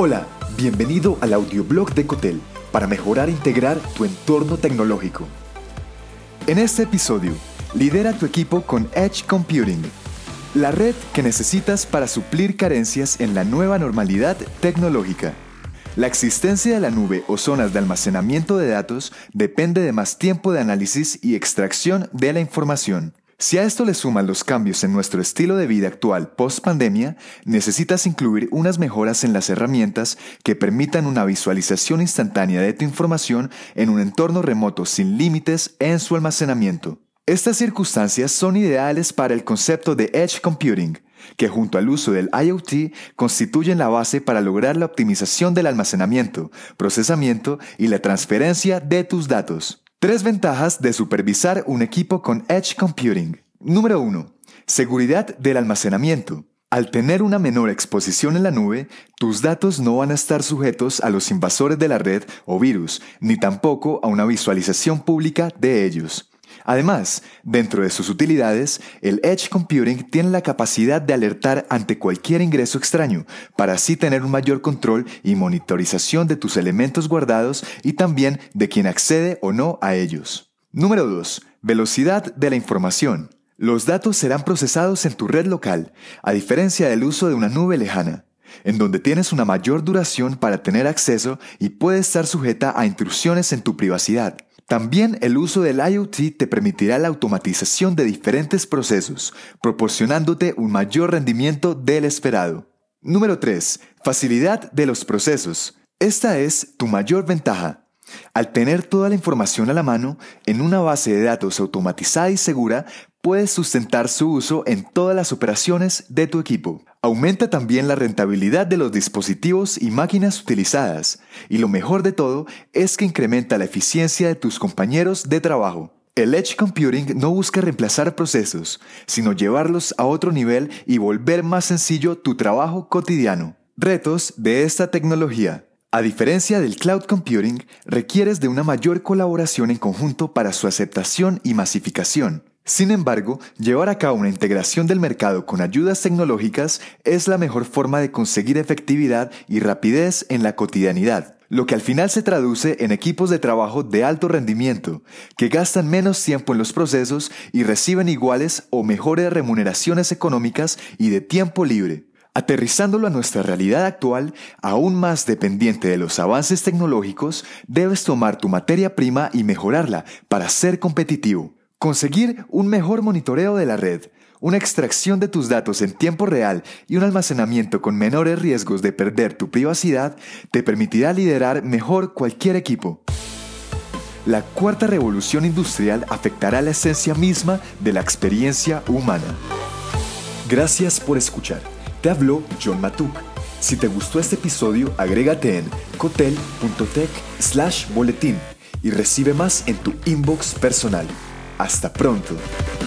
Hola, bienvenido al audioblog de Cotel para mejorar e integrar tu entorno tecnológico. En este episodio, lidera tu equipo con Edge Computing, la red que necesitas para suplir carencias en la nueva normalidad tecnológica. La existencia de la nube o zonas de almacenamiento de datos depende de más tiempo de análisis y extracción de la información. Si a esto le suman los cambios en nuestro estilo de vida actual post pandemia, necesitas incluir unas mejoras en las herramientas que permitan una visualización instantánea de tu información en un entorno remoto sin límites en su almacenamiento. Estas circunstancias son ideales para el concepto de Edge Computing, que junto al uso del IoT constituyen la base para lograr la optimización del almacenamiento, procesamiento y la transferencia de tus datos. Tres ventajas de supervisar un equipo con Edge Computing. Número 1. Seguridad del almacenamiento. Al tener una menor exposición en la nube, tus datos no van a estar sujetos a los invasores de la red o virus, ni tampoco a una visualización pública de ellos. Además, dentro de sus utilidades, el Edge Computing tiene la capacidad de alertar ante cualquier ingreso extraño, para así tener un mayor control y monitorización de tus elementos guardados y también de quien accede o no a ellos. Número 2. Velocidad de la información. Los datos serán procesados en tu red local, a diferencia del uso de una nube lejana, en donde tienes una mayor duración para tener acceso y puede estar sujeta a intrusiones en tu privacidad. También el uso del IoT te permitirá la automatización de diferentes procesos, proporcionándote un mayor rendimiento del esperado. Número 3. Facilidad de los procesos. Esta es tu mayor ventaja. Al tener toda la información a la mano, en una base de datos automatizada y segura, puedes sustentar su uso en todas las operaciones de tu equipo. Aumenta también la rentabilidad de los dispositivos y máquinas utilizadas, y lo mejor de todo es que incrementa la eficiencia de tus compañeros de trabajo. El Edge Computing no busca reemplazar procesos, sino llevarlos a otro nivel y volver más sencillo tu trabajo cotidiano. Retos de esta tecnología. A diferencia del cloud computing, requieres de una mayor colaboración en conjunto para su aceptación y masificación. Sin embargo, llevar a cabo una integración del mercado con ayudas tecnológicas es la mejor forma de conseguir efectividad y rapidez en la cotidianidad, lo que al final se traduce en equipos de trabajo de alto rendimiento, que gastan menos tiempo en los procesos y reciben iguales o mejores remuneraciones económicas y de tiempo libre. Aterrizándolo a nuestra realidad actual, aún más dependiente de los avances tecnológicos, debes tomar tu materia prima y mejorarla para ser competitivo. Conseguir un mejor monitoreo de la red, una extracción de tus datos en tiempo real y un almacenamiento con menores riesgos de perder tu privacidad te permitirá liderar mejor cualquier equipo. La cuarta revolución industrial afectará la esencia misma de la experiencia humana. Gracias por escuchar. Te habló John Matuk. Si te gustó este episodio, agrégate en cotel.tech slash boletín y recibe más en tu inbox personal. Hasta pronto.